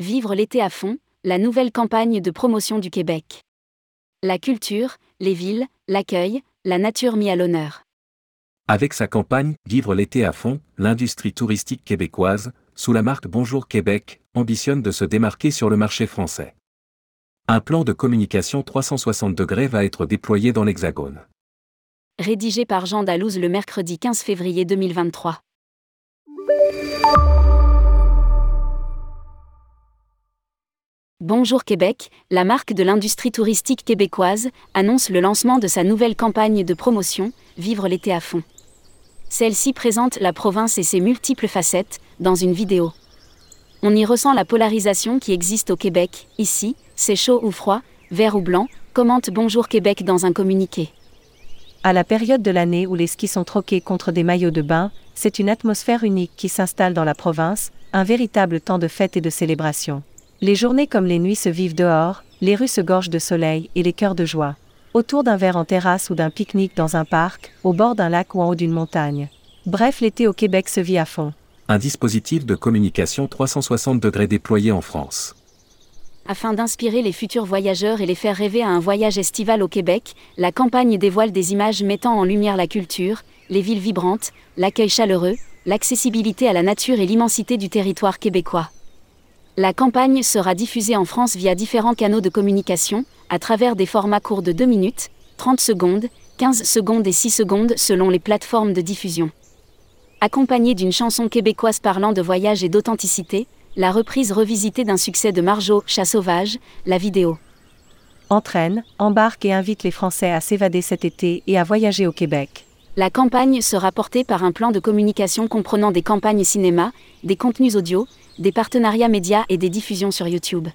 Vivre l'été à fond, la nouvelle campagne de promotion du Québec. La culture, les villes, l'accueil, la nature mis à l'honneur. Avec sa campagne Vivre l'été à fond, l'industrie touristique québécoise, sous la marque Bonjour Québec, ambitionne de se démarquer sur le marché français. Un plan de communication 360 degrés va être déployé dans l'Hexagone. Rédigé par Jean Dalouse le mercredi 15 février 2023. Bonjour Québec, la marque de l'industrie touristique québécoise, annonce le lancement de sa nouvelle campagne de promotion, Vivre l'été à fond. Celle-ci présente la province et ses multiples facettes, dans une vidéo. On y ressent la polarisation qui existe au Québec, ici, c'est chaud ou froid, vert ou blanc, commente Bonjour Québec dans un communiqué. À la période de l'année où les skis sont troqués contre des maillots de bain, c'est une atmosphère unique qui s'installe dans la province, un véritable temps de fête et de célébration. Les journées comme les nuits se vivent dehors, les rues se gorgent de soleil et les cœurs de joie. Autour d'un verre en terrasse ou d'un pique-nique dans un parc, au bord d'un lac ou en haut d'une montagne. Bref, l'été au Québec se vit à fond. Un dispositif de communication 360 degrés déployé en France. Afin d'inspirer les futurs voyageurs et les faire rêver à un voyage estival au Québec, la campagne dévoile des images mettant en lumière la culture, les villes vibrantes, l'accueil chaleureux, l'accessibilité à la nature et l'immensité du territoire québécois. La campagne sera diffusée en France via différents canaux de communication, à travers des formats courts de 2 minutes, 30 secondes, 15 secondes et 6 secondes selon les plateformes de diffusion. Accompagnée d'une chanson québécoise parlant de voyage et d'authenticité, la reprise revisitée d'un succès de Marjo, Chat sauvage, la vidéo. Entraîne, embarque et invite les Français à s'évader cet été et à voyager au Québec. La campagne sera portée par un plan de communication comprenant des campagnes cinéma, des contenus audio, des partenariats médias et des diffusions sur YouTube.